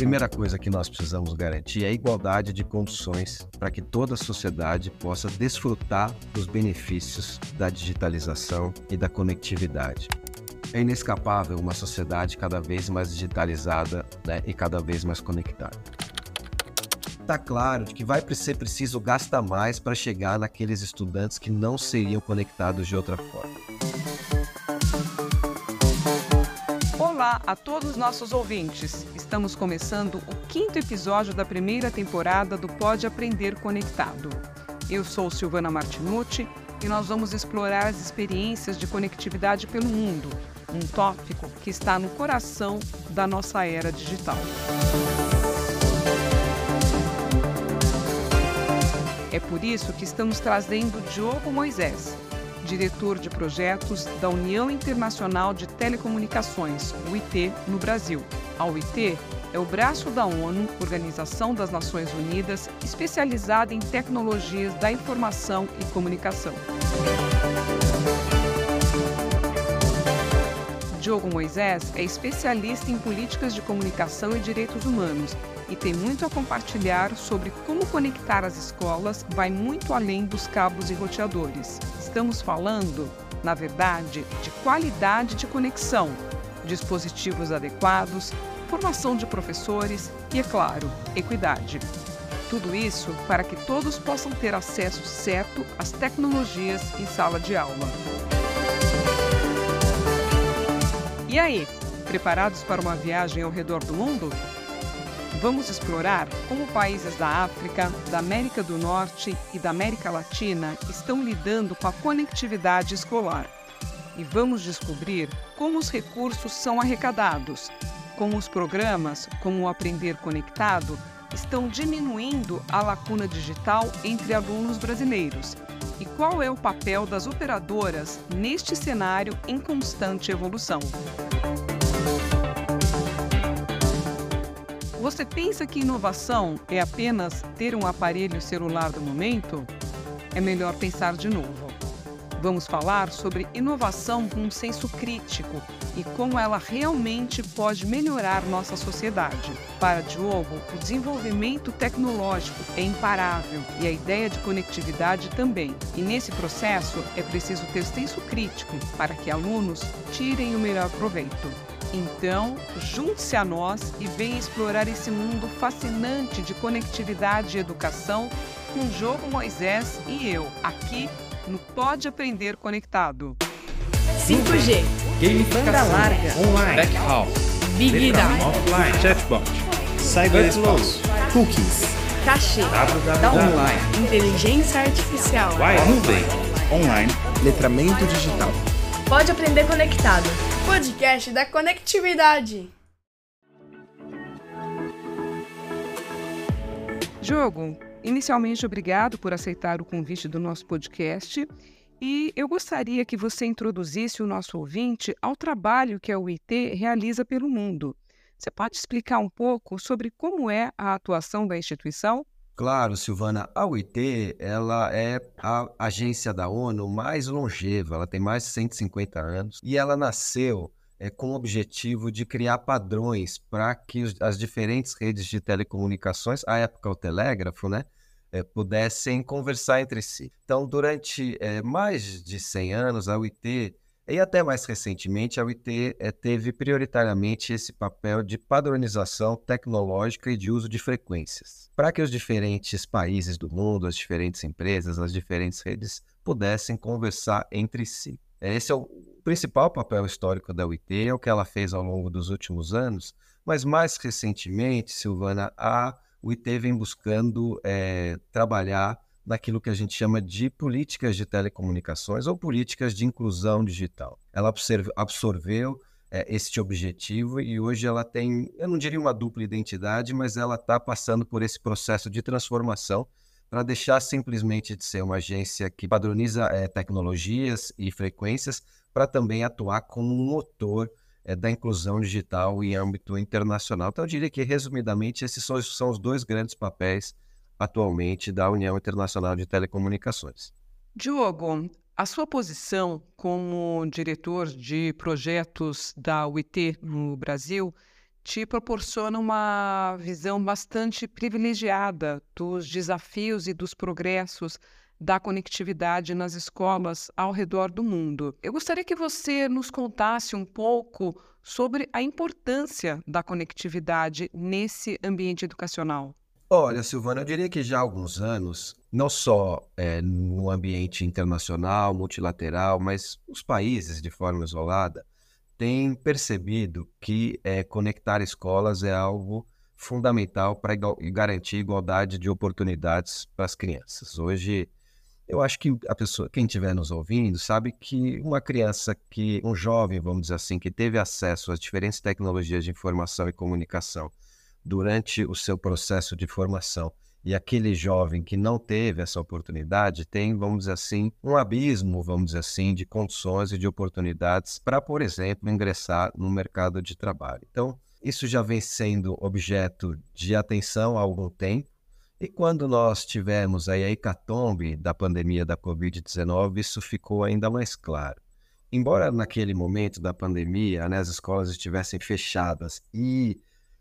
primeira coisa que nós precisamos garantir é a igualdade de condições para que toda a sociedade possa desfrutar dos benefícios da digitalização e da conectividade. É inescapável uma sociedade cada vez mais digitalizada né, e cada vez mais conectada. Está claro que vai ser preciso gastar mais para chegar naqueles estudantes que não seriam conectados de outra forma. Olá a todos os nossos ouvintes. Estamos começando o quinto episódio da primeira temporada do Pode Aprender Conectado. Eu sou Silvana Martinucci e nós vamos explorar as experiências de conectividade pelo mundo, um tópico que está no coração da nossa era digital. É por isso que estamos trazendo Diogo Moisés, diretor de projetos da União Internacional de Telecomunicações, UIT, no Brasil. A UIT é o braço da ONU, Organização das Nações Unidas, especializada em tecnologias da informação e comunicação. Diogo Moisés é especialista em políticas de comunicação e direitos humanos e tem muito a compartilhar sobre como conectar as escolas vai muito além dos cabos e roteadores. Estamos falando, na verdade, de qualidade de conexão, dispositivos adequados, formação de professores e, é claro, equidade. Tudo isso para que todos possam ter acesso certo às tecnologias em sala de aula. E aí, preparados para uma viagem ao redor do mundo? Vamos explorar como países da África, da América do Norte e da América Latina estão lidando com a conectividade escolar. E vamos descobrir como os recursos são arrecadados, como os programas, como o Aprender Conectado, estão diminuindo a lacuna digital entre alunos brasileiros e qual é o papel das operadoras neste cenário em constante evolução. Você pensa que inovação é apenas ter um aparelho celular do momento? É melhor pensar de novo. Vamos falar sobre inovação com um senso crítico e como ela realmente pode melhorar nossa sociedade. Para Diogo, o desenvolvimento tecnológico é imparável e a ideia de conectividade também. E nesse processo é preciso ter senso crítico para que alunos tirem o melhor proveito. Então, junte-se a nós e venha explorar esse mundo fascinante de conectividade e educação com Diogo Moisés e eu, aqui no Pode Aprender Conectado. 5G, banda larga, online, backhaul, Big Data, offline, chatbot, cyberespaço, cookies, cachê, online, inteligência artificial, nuvem, online, letramento digital. Pode Aprender Conectado, podcast da conectividade. Jogo, inicialmente obrigado por aceitar o convite do nosso podcast e eu gostaria que você introduzisse o nosso ouvinte ao trabalho que a UIT realiza pelo mundo. Você pode explicar um pouco sobre como é a atuação da instituição? Claro, Silvana. A UIT ela é a agência da ONU mais longeva. Ela tem mais de 150 anos e ela nasceu é, com o objetivo de criar padrões para que as diferentes redes de telecomunicações, à época o telégrafo, né, é, pudessem conversar entre si. Então, durante é, mais de 100 anos, a UIT, e até mais recentemente, a UIT é, teve prioritariamente esse papel de padronização tecnológica e de uso de frequências, para que os diferentes países do mundo, as diferentes empresas, as diferentes redes pudessem conversar entre si. Esse é o principal papel histórico da UIT, é o que ela fez ao longo dos últimos anos, mas mais recentemente, Silvana, a o IT vem buscando é, trabalhar naquilo que a gente chama de políticas de telecomunicações ou políticas de inclusão digital. Ela absorveu é, este objetivo e hoje ela tem, eu não diria uma dupla identidade, mas ela está passando por esse processo de transformação para deixar simplesmente de ser uma agência que padroniza é, tecnologias e frequências para também atuar como um motor é, da inclusão digital em âmbito internacional. Então, eu diria que, resumidamente, esses são, são os dois grandes papéis atualmente da União Internacional de Telecomunicações. Diogo, a sua posição como diretor de projetos da UIT no Brasil te proporciona uma visão bastante privilegiada dos desafios e dos progressos da conectividade nas escolas ao redor do mundo. Eu gostaria que você nos contasse um pouco sobre a importância da conectividade nesse ambiente educacional. Olha, Silvana, eu diria que já há alguns anos, não só é, no ambiente internacional, multilateral, mas os países, de forma isolada, têm percebido que é, conectar escolas é algo fundamental para garantir igualdade de oportunidades para as crianças. Hoje, eu acho que a pessoa, quem estiver nos ouvindo, sabe que uma criança que, um jovem, vamos dizer assim, que teve acesso às diferentes tecnologias de informação e comunicação durante o seu processo de formação e aquele jovem que não teve essa oportunidade tem, vamos dizer assim, um abismo, vamos dizer assim, de condições e de oportunidades para, por exemplo, ingressar no mercado de trabalho. Então, isso já vem sendo objeto de atenção há algum tempo e quando nós tivemos a hecatombe da pandemia da Covid-19, isso ficou ainda mais claro. Embora naquele momento da pandemia né, as escolas estivessem fechadas e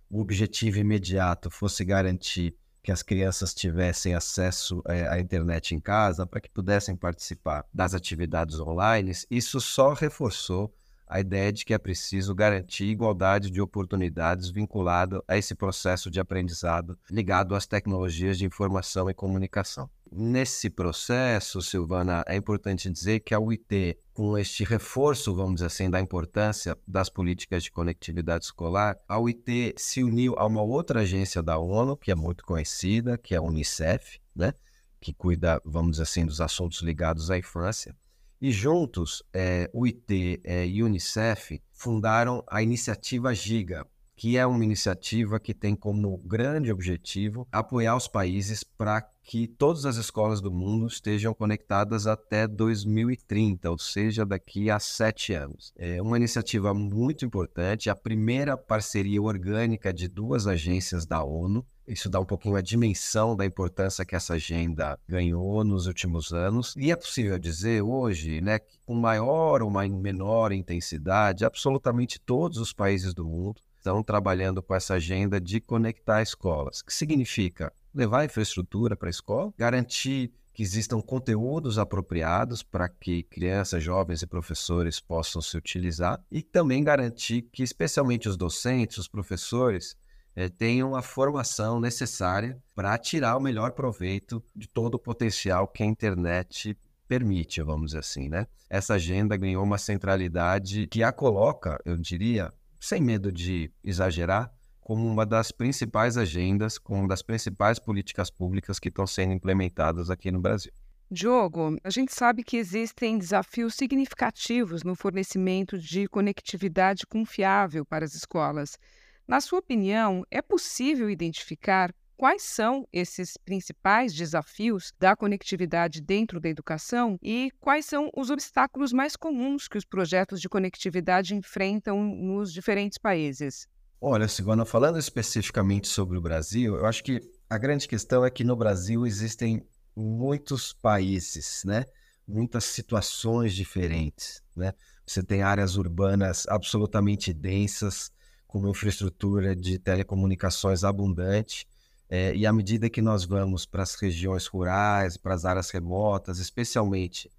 o objetivo imediato fosse garantir que as crianças tivessem acesso é, à internet em casa para que pudessem participar das atividades online, isso só reforçou a ideia de que é preciso garantir igualdade de oportunidades vinculado a esse processo de aprendizado ligado às tecnologias de informação e comunicação. Nesse processo, Silvana, é importante dizer que a UIT, com este reforço, vamos dizer assim, da importância das políticas de conectividade escolar, a UIT se uniu a uma outra agência da ONU, que é muito conhecida, que é a Unicef, né? que cuida, vamos dizer assim, dos assuntos ligados à infância. E juntos, é, o IT é, e Unicef fundaram a iniciativa Giga, que é uma iniciativa que tem como grande objetivo apoiar os países para que todas as escolas do mundo estejam conectadas até 2030, ou seja, daqui a sete anos. É uma iniciativa muito importante, a primeira parceria orgânica de duas agências da ONU. Isso dá um pouquinho a dimensão da importância que essa agenda ganhou nos últimos anos. E é possível dizer hoje, né, que com maior ou menor intensidade, absolutamente todos os países do mundo estão trabalhando com essa agenda de conectar escolas, que significa levar infraestrutura para a escola, garantir que existam conteúdos apropriados para que crianças, jovens e professores possam se utilizar e também garantir que, especialmente os docentes, os professores, eh, tenham a formação necessária para tirar o melhor proveito de todo o potencial que a internet permite, vamos dizer assim, né? Essa agenda ganhou uma centralidade que a coloca, eu diria, sem medo de exagerar, como uma das principais agendas, como uma das principais políticas públicas que estão sendo implementadas aqui no Brasil. Diogo, a gente sabe que existem desafios significativos no fornecimento de conectividade confiável para as escolas. Na sua opinião, é possível identificar quais são esses principais desafios da conectividade dentro da educação e quais são os obstáculos mais comuns que os projetos de conectividade enfrentam nos diferentes países. Olha, Silvana, falando especificamente sobre o Brasil, eu acho que a grande questão é que no Brasil existem muitos países, né? Muitas situações diferentes, né? Você tem áreas urbanas absolutamente densas, com uma infraestrutura de telecomunicações abundante, é, e à medida que nós vamos para as regiões rurais, para as áreas remotas, especialmente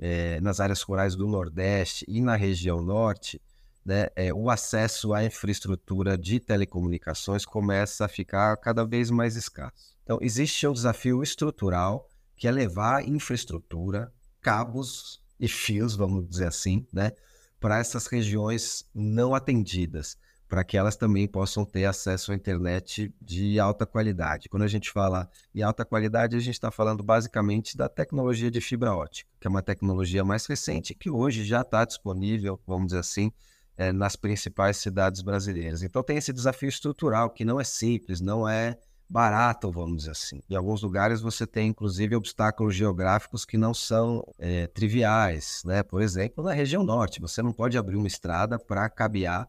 é, nas áreas rurais do Nordeste e na região Norte, né, é, o acesso à infraestrutura de telecomunicações começa a ficar cada vez mais escasso. Então, existe um desafio estrutural que é levar infraestrutura, cabos e fios, vamos dizer assim, né, para essas regiões não atendidas para que elas também possam ter acesso à internet de alta qualidade. Quando a gente fala em alta qualidade, a gente está falando basicamente da tecnologia de fibra ótica, que é uma tecnologia mais recente que hoje já está disponível, vamos dizer assim, é, nas principais cidades brasileiras. Então tem esse desafio estrutural que não é simples, não é barato, vamos dizer assim. Em alguns lugares você tem, inclusive, obstáculos geográficos que não são é, triviais, né? Por exemplo, na região norte, você não pode abrir uma estrada para cabear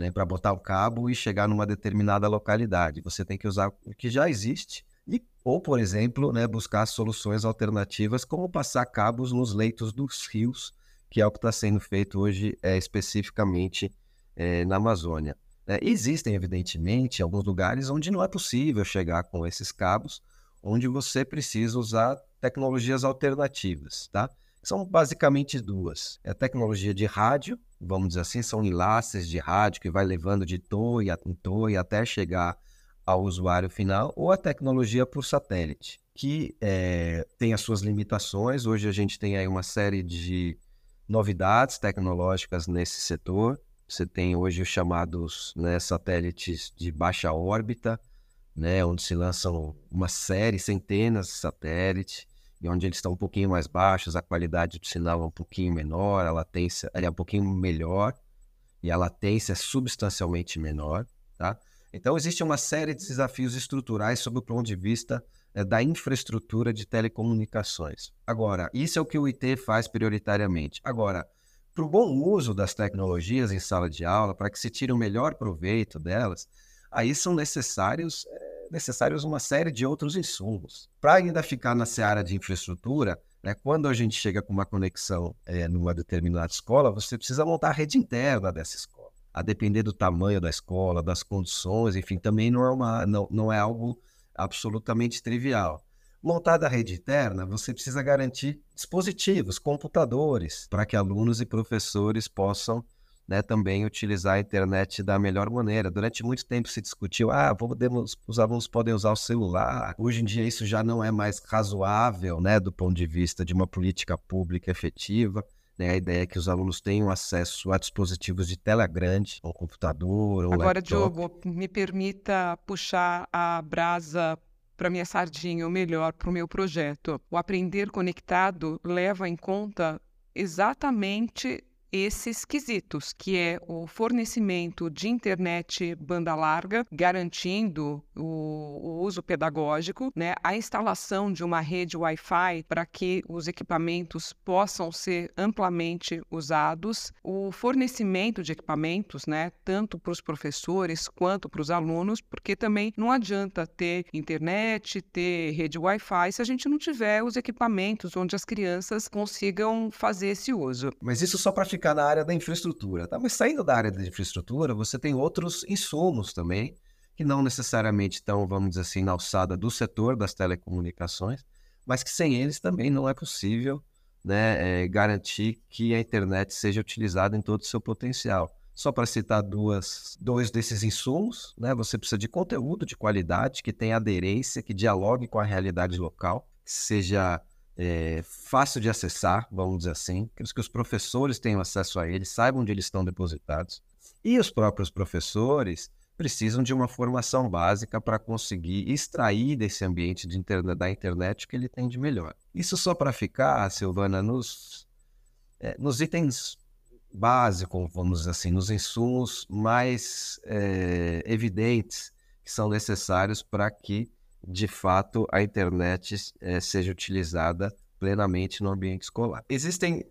né, para botar o cabo e chegar numa determinada localidade. Você tem que usar o que já existe e, ou, por exemplo, né, buscar soluções alternativas, como passar cabos nos leitos dos rios, que é o que está sendo feito hoje é, especificamente é, na Amazônia. Né? Existem, evidentemente, alguns lugares onde não é possível chegar com esses cabos, onde você precisa usar tecnologias alternativas, tá? São basicamente duas. É a tecnologia de rádio, vamos dizer assim, são enlaces de rádio que vai levando de torre em torre até chegar ao usuário final, ou a tecnologia por satélite, que é, tem as suas limitações. Hoje a gente tem aí uma série de novidades tecnológicas nesse setor. Você tem hoje os chamados né, satélites de baixa órbita, né, onde se lançam uma série, centenas de satélites e onde eles estão um pouquinho mais baixos, a qualidade do sinal é um pouquinho menor, a latência é um pouquinho melhor e a latência é substancialmente menor, tá? Então existe uma série de desafios estruturais sob o ponto de vista é, da infraestrutura de telecomunicações. Agora, isso é o que o IT faz prioritariamente. Agora, para o bom uso das tecnologias em sala de aula, para que se tire o melhor proveito delas, aí são necessários é, necessários uma série de outros insumos. Para ainda ficar na seara de infraestrutura, né, quando a gente chega com uma conexão é, numa determinada escola, você precisa montar a rede interna dessa escola. A depender do tamanho da escola, das condições, enfim, também não é, uma, não, não é algo absolutamente trivial. Montada a rede interna, você precisa garantir dispositivos, computadores, para que alunos e professores possam né, também utilizar a internet da melhor maneira. Durante muito tempo se discutiu, ah, podemos, os alunos podem usar o celular. Hoje em dia isso já não é mais razoável, né, do ponto de vista de uma política pública efetiva. Né, a ideia é que os alunos tenham acesso a dispositivos de tela grande, um computador, um Agora, laptop. Diogo, me permita puxar a brasa para minha sardinha, ou melhor, para o meu projeto. O aprender conectado leva em conta exatamente esses quesitos, que é o fornecimento de internet banda larga, garantindo o, o uso pedagógico, né, a instalação de uma rede Wi-Fi para que os equipamentos possam ser amplamente usados, o fornecimento de equipamentos, né, tanto para os professores quanto para os alunos, porque também não adianta ter internet, ter rede Wi-Fi se a gente não tiver os equipamentos onde as crianças consigam fazer esse uso. Mas isso só para ficar na área da infraestrutura, tá? Mas saindo da área da infraestrutura, você tem outros insumos também, que não necessariamente estão, vamos dizer assim, na alçada do setor das telecomunicações, mas que sem eles também não é possível né, é, garantir que a internet seja utilizada em todo o seu potencial. Só para citar duas, dois desses insumos, né, você precisa de conteúdo de qualidade, que tenha aderência, que dialogue com a realidade local, que seja é, fácil de acessar, vamos dizer assim, que os professores tenham acesso a eles, saibam onde eles estão depositados. E os próprios professores precisam de uma formação básica para conseguir extrair desse ambiente de da internet o que ele tem de melhor. Isso só para ficar, Silvana, nos, é, nos itens básicos, vamos dizer assim, nos insumos mais é, evidentes que são necessários para que de fato a internet é, seja utilizada plenamente no ambiente escolar. Existem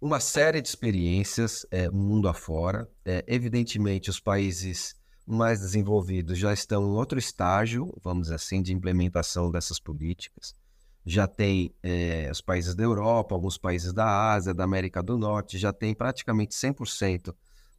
uma série de experiências é, mundo afora. É, evidentemente, os países mais desenvolvidos já estão em outro estágio, vamos dizer assim, de implementação dessas políticas. Já tem é, os países da Europa, alguns países da Ásia, da América do Norte, já tem praticamente 100%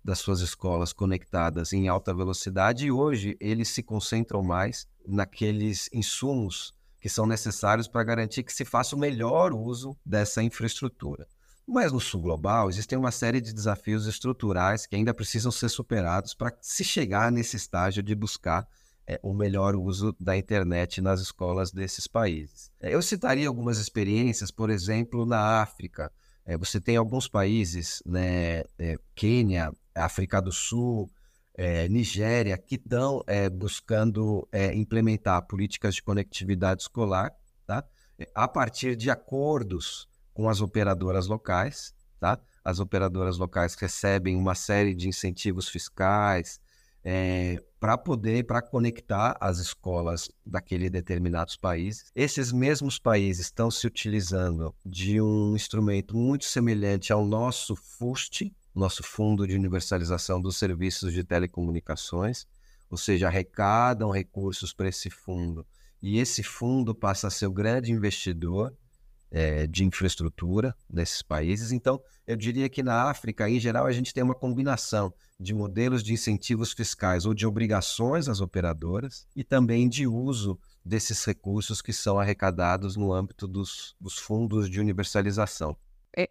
das suas escolas conectadas em alta velocidade e hoje eles se concentram mais naqueles insumos que são necessários para garantir que se faça o melhor uso dessa infraestrutura. Mas no sul global existem uma série de desafios estruturais que ainda precisam ser superados para se chegar nesse estágio de buscar é, o melhor uso da internet nas escolas desses países. É, eu citaria algumas experiências, por exemplo, na África. É, você tem alguns países, né, é, Quênia, África do Sul, é, Nigéria, que estão é, buscando é, implementar políticas de conectividade escolar, tá? a partir de acordos com as operadoras locais. Tá? As operadoras locais recebem uma série de incentivos fiscais é, para poder, para conectar as escolas daquele determinados países. Esses mesmos países estão se utilizando de um instrumento muito semelhante ao nosso FUST, nosso Fundo de Universalização dos Serviços de Telecomunicações, ou seja, arrecadam recursos para esse fundo e esse fundo passa a ser o grande investidor é, de infraestrutura desses países. Então, eu diria que na África, em geral, a gente tem uma combinação de modelos de incentivos fiscais ou de obrigações às operadoras e também de uso desses recursos que são arrecadados no âmbito dos, dos fundos de universalização.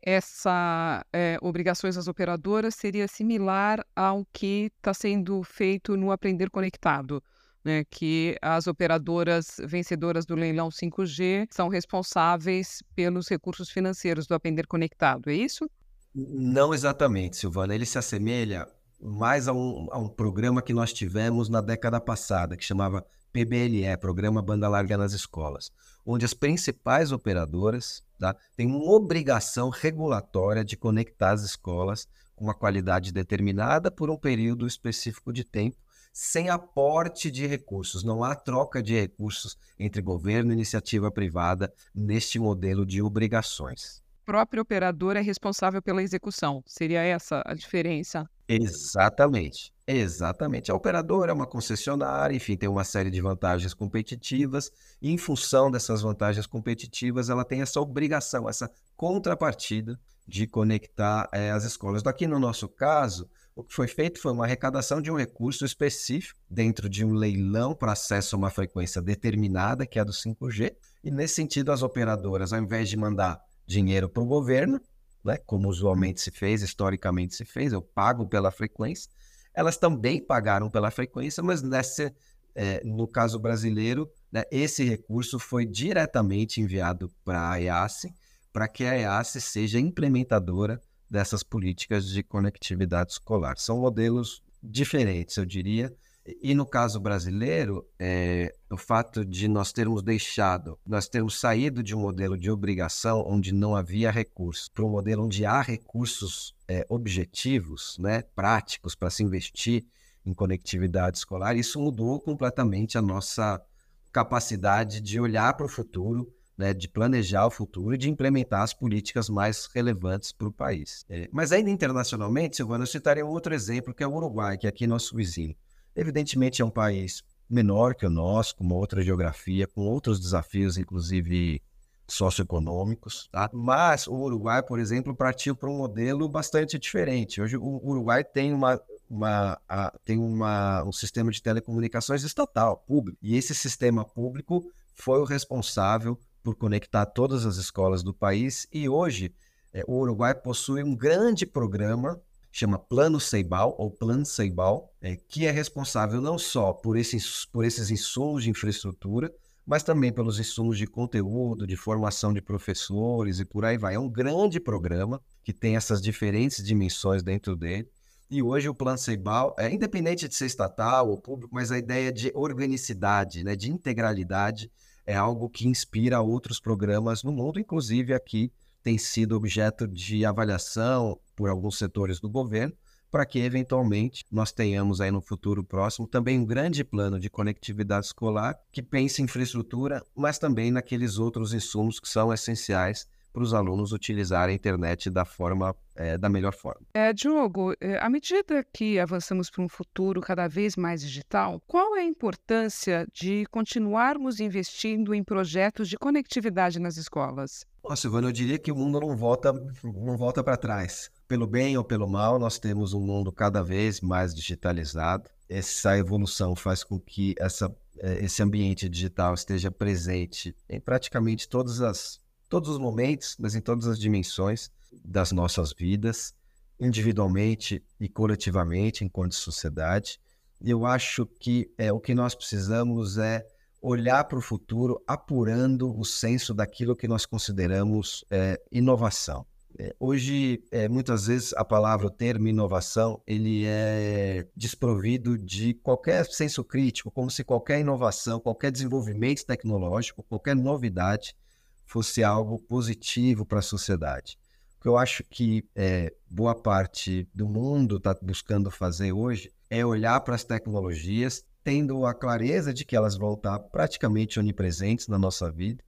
Essa é, obrigações às operadoras seria similar ao que está sendo feito no Aprender Conectado né, que as operadoras vencedoras do leilão 5G são responsáveis pelos recursos financeiros do Aprender Conectado, é isso? Não exatamente, Silvana. Ele se assemelha mais a um, a um programa que nós tivemos na década passada, que chamava PBLE, Programa Banda Larga nas Escolas, onde as principais operadoras tá, têm uma obrigação regulatória de conectar as escolas com uma qualidade determinada por um período específico de tempo sem aporte de recursos. Não há troca de recursos entre governo e iniciativa privada neste modelo de obrigações. O próprio operador é responsável pela execução. Seria essa a diferença? Exatamente. Exatamente. A operadora é uma concessionária, enfim, tem uma série de vantagens competitivas, e em função dessas vantagens competitivas, ela tem essa obrigação, essa contrapartida de conectar é, as escolas. Daqui no nosso caso, o que foi feito foi uma arrecadação de um recurso específico dentro de um leilão para acesso a uma frequência determinada, que é a do 5G. E nesse sentido, as operadoras, ao invés de mandar dinheiro para o governo, né, como usualmente se fez, historicamente se fez, eu pago pela frequência, elas também pagaram pela frequência, mas nesse, é, no caso brasileiro, né, esse recurso foi diretamente enviado para a EASE, para que a EASE seja implementadora dessas políticas de conectividade escolar. São modelos diferentes, eu diria. E no caso brasileiro, é, o fato de nós termos deixado, nós termos saído de um modelo de obrigação onde não havia recursos, para um modelo onde há recursos é, objetivos, né, práticos para se investir em conectividade escolar, isso mudou completamente a nossa capacidade de olhar para o futuro né, de planejar o futuro e de implementar as políticas mais relevantes para o país. É, mas ainda internacionalmente, Silvana, eu citaria um outro exemplo, que é o Uruguai, que é aqui nosso vizinho. Evidentemente é um país menor que o nosso, com uma outra geografia, com outros desafios, inclusive socioeconômicos, tá? mas o Uruguai, por exemplo, partiu para um modelo bastante diferente. Hoje o Uruguai tem uma, uma, a, tem uma, um sistema de telecomunicações estatal, público, e esse sistema público foi o responsável por conectar todas as escolas do país. E hoje, é, o Uruguai possui um grande programa, chama Plano Ceibal, ou Plano Ceibal, é, que é responsável não só por esses, por esses insumos de infraestrutura, mas também pelos insumos de conteúdo, de formação de professores e por aí vai. É um grande programa que tem essas diferentes dimensões dentro dele. E hoje o Plano Ceibal é independente de ser estatal ou público, mas a ideia de organicidade, né, de integralidade, é algo que inspira outros programas no mundo, inclusive aqui tem sido objeto de avaliação por alguns setores do governo, para que eventualmente nós tenhamos aí no futuro próximo também um grande plano de conectividade escolar que pense em infraestrutura, mas também naqueles outros insumos que são essenciais para os alunos utilizarem a internet da forma é, da melhor forma. É, Diogo, é, à medida que avançamos para um futuro cada vez mais digital, qual é a importância de continuarmos investindo em projetos de conectividade nas escolas? Nossa, Silvana, eu diria que o mundo não volta, não volta para trás. Pelo bem ou pelo mal, nós temos um mundo cada vez mais digitalizado. Essa evolução faz com que essa, é, esse ambiente digital esteja presente em praticamente todas as todos os momentos, mas em todas as dimensões das nossas vidas, individualmente e coletivamente, enquanto sociedade. Eu acho que é, o que nós precisamos é olhar para o futuro apurando o senso daquilo que nós consideramos é, inovação. É, hoje, é, muitas vezes, a palavra, o termo inovação, ele é desprovido de qualquer senso crítico, como se qualquer inovação, qualquer desenvolvimento tecnológico, qualquer novidade fosse algo positivo para a sociedade. O que eu acho que é, boa parte do mundo está buscando fazer hoje é olhar para as tecnologias, tendo a clareza de que elas vão estar praticamente onipresentes na nossa vida?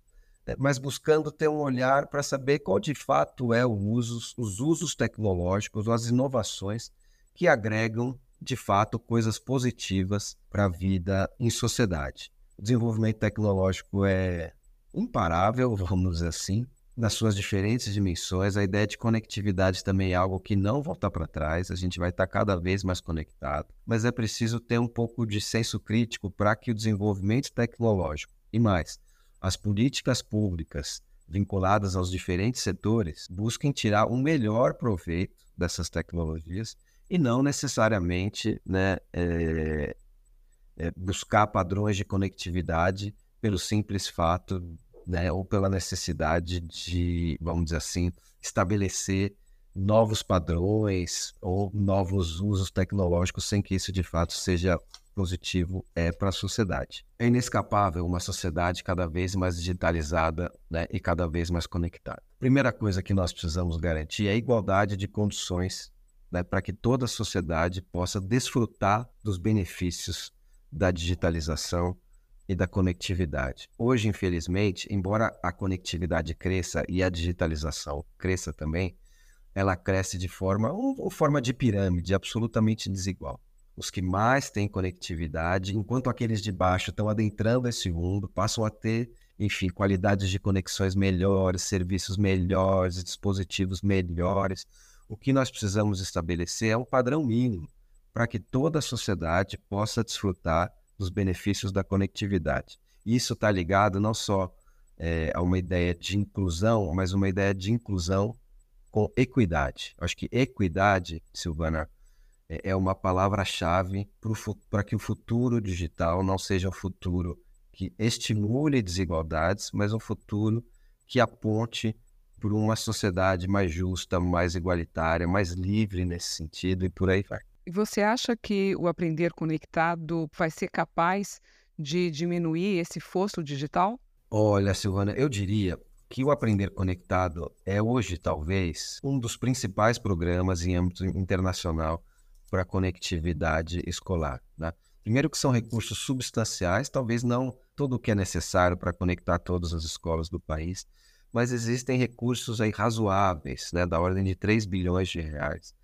Mas buscando ter um olhar para saber qual de fato é o uso, os usos tecnológicos, as inovações que agregam de fato coisas positivas para a vida em sociedade. O desenvolvimento tecnológico é imparável, vamos dizer assim. nas suas diferentes dimensões. A ideia de conectividade também é algo que não volta para trás, a gente vai estar cada vez mais conectado, mas é preciso ter um pouco de senso crítico para que o desenvolvimento tecnológico e mais, as políticas públicas vinculadas aos diferentes setores busquem tirar o melhor proveito dessas tecnologias e não necessariamente né, é, é, buscar padrões de conectividade pelo simples fato né, ou pela necessidade de, vamos dizer assim, estabelecer novos padrões ou novos usos tecnológicos sem que isso de fato seja positivo é, para a sociedade. É inescapável uma sociedade cada vez mais digitalizada né, e cada vez mais conectada. Primeira coisa que nós precisamos garantir é a igualdade de condições né, para que toda a sociedade possa desfrutar dos benefícios da digitalização e da conectividade. Hoje, infelizmente, embora a conectividade cresça e a digitalização cresça também, ela cresce de forma, uma forma de pirâmide absolutamente desigual. Os que mais têm conectividade, enquanto aqueles de baixo estão adentrando esse mundo, passam a ter, enfim, qualidades de conexões melhores, serviços melhores, dispositivos melhores. O que nós precisamos estabelecer é um padrão mínimo para que toda a sociedade possa desfrutar dos benefícios da conectividade. Isso está ligado não só é, a uma ideia de inclusão, mas uma ideia de inclusão com equidade. Acho que equidade, Silvana, é, é uma palavra-chave para que o futuro digital não seja um futuro que estimule desigualdades, mas um futuro que aponte por uma sociedade mais justa, mais igualitária, mais livre nesse sentido e por aí vai. E você acha que o aprender conectado vai ser capaz de diminuir esse fosso digital? Olha, Silvana, eu diria que o Aprender Conectado é hoje, talvez, um dos principais programas em âmbito internacional para a conectividade escolar. Né? Primeiro que são recursos substanciais, talvez não todo o que é necessário para conectar todas as escolas do país, mas existem recursos aí razoáveis, né, da ordem de 3 bilhões de reais,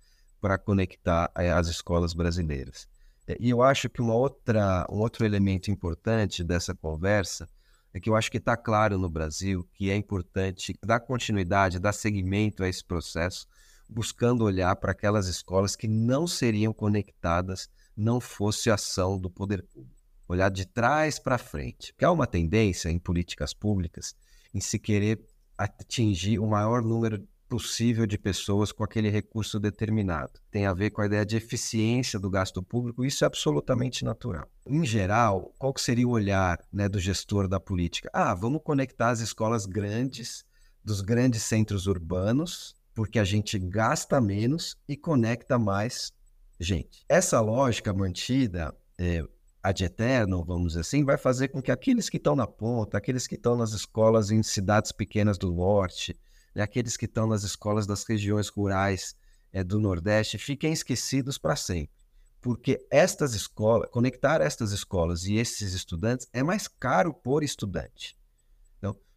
para conectar é, as escolas brasileiras. É, e eu acho que uma outra, um outro elemento importante dessa conversa é que eu acho que está claro no Brasil que é importante dar continuidade, dar seguimento a esse processo, buscando olhar para aquelas escolas que não seriam conectadas não fosse ação do poder público. Olhar de trás para frente. Porque há uma tendência em políticas públicas em se querer atingir o maior número possível de pessoas com aquele recurso determinado. Tem a ver com a ideia de eficiência do gasto público, isso é absolutamente natural. Em geral, qual seria o olhar né, do gestor da política? Ah, vamos conectar as escolas grandes dos grandes centros urbanos, porque a gente gasta menos e conecta mais gente. Essa lógica mantida é, ad eterno, vamos dizer assim, vai fazer com que aqueles que estão na ponta, aqueles que estão nas escolas em cidades pequenas do norte, né, aqueles que estão nas escolas das regiões rurais é, do Nordeste fiquem esquecidos para sempre. Porque estas escolas, conectar estas escolas e esses estudantes é mais caro por estudante.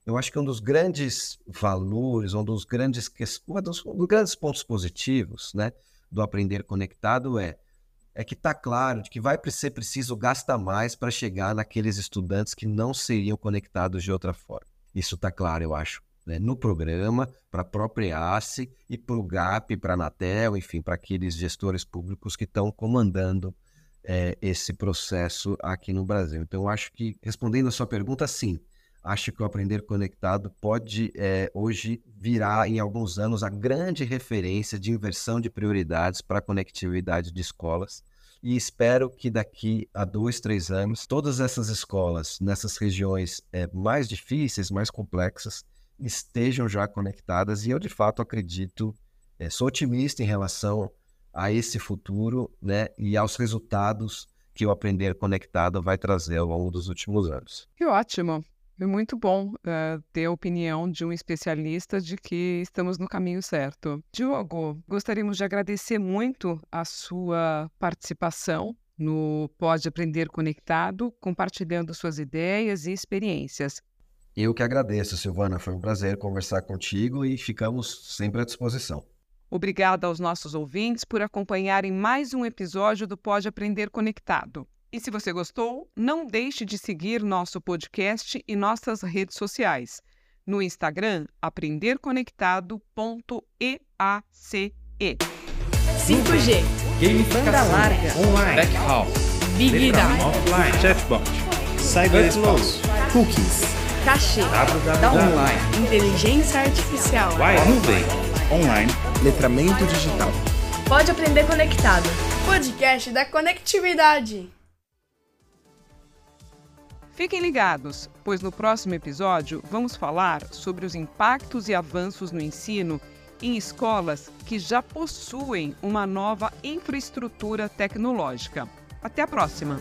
Eu acho que um dos grandes valores, um dos grandes, um dos, um dos grandes pontos positivos né, do aprender conectado é é que está claro de que vai ser preciso gastar mais para chegar naqueles estudantes que não seriam conectados de outra forma. Isso está claro, eu acho, né, no programa, para a própria ACE e para o GAP, para a Anatel, enfim, para aqueles gestores públicos que estão comandando é, esse processo aqui no Brasil. Então, eu acho que, respondendo a sua pergunta, sim, acho que o Aprender Conectado pode é, hoje virar, em alguns anos, a grande referência de inversão de prioridades para a conectividade de escolas. E espero que daqui a dois, três anos, todas essas escolas nessas regiões é, mais difíceis, mais complexas, estejam já conectadas e eu de fato acredito, é, sou otimista em relação a esse futuro né, e aos resultados que o aprender conectado vai trazer ao longo dos últimos anos. Que ótimo! É muito bom uh, ter a opinião de um especialista de que estamos no caminho certo. Diogo, gostaríamos de agradecer muito a sua participação no Pode Aprender Conectado, compartilhando suas ideias e experiências. Eu que agradeço, Silvana. Foi um prazer conversar contigo e ficamos sempre à disposição. Obrigada aos nossos ouvintes por acompanharem mais um episódio do Pode Aprender Conectado. E se você gostou, não deixe de seguir nosso podcast e nossas redes sociais. No Instagram, aprenderconectado.eace. 5G, Banda larga. Online. Backhaul. Big Data, Offline. Chatbot. Cyberespaço. cookies, cachê, Online. inteligência artificial. Nuvem. Online. Letramento digital. Pode aprender conectado. Podcast da conectividade. Fiquem ligados, pois no próximo episódio vamos falar sobre os impactos e avanços no ensino em escolas que já possuem uma nova infraestrutura tecnológica. Até a próxima!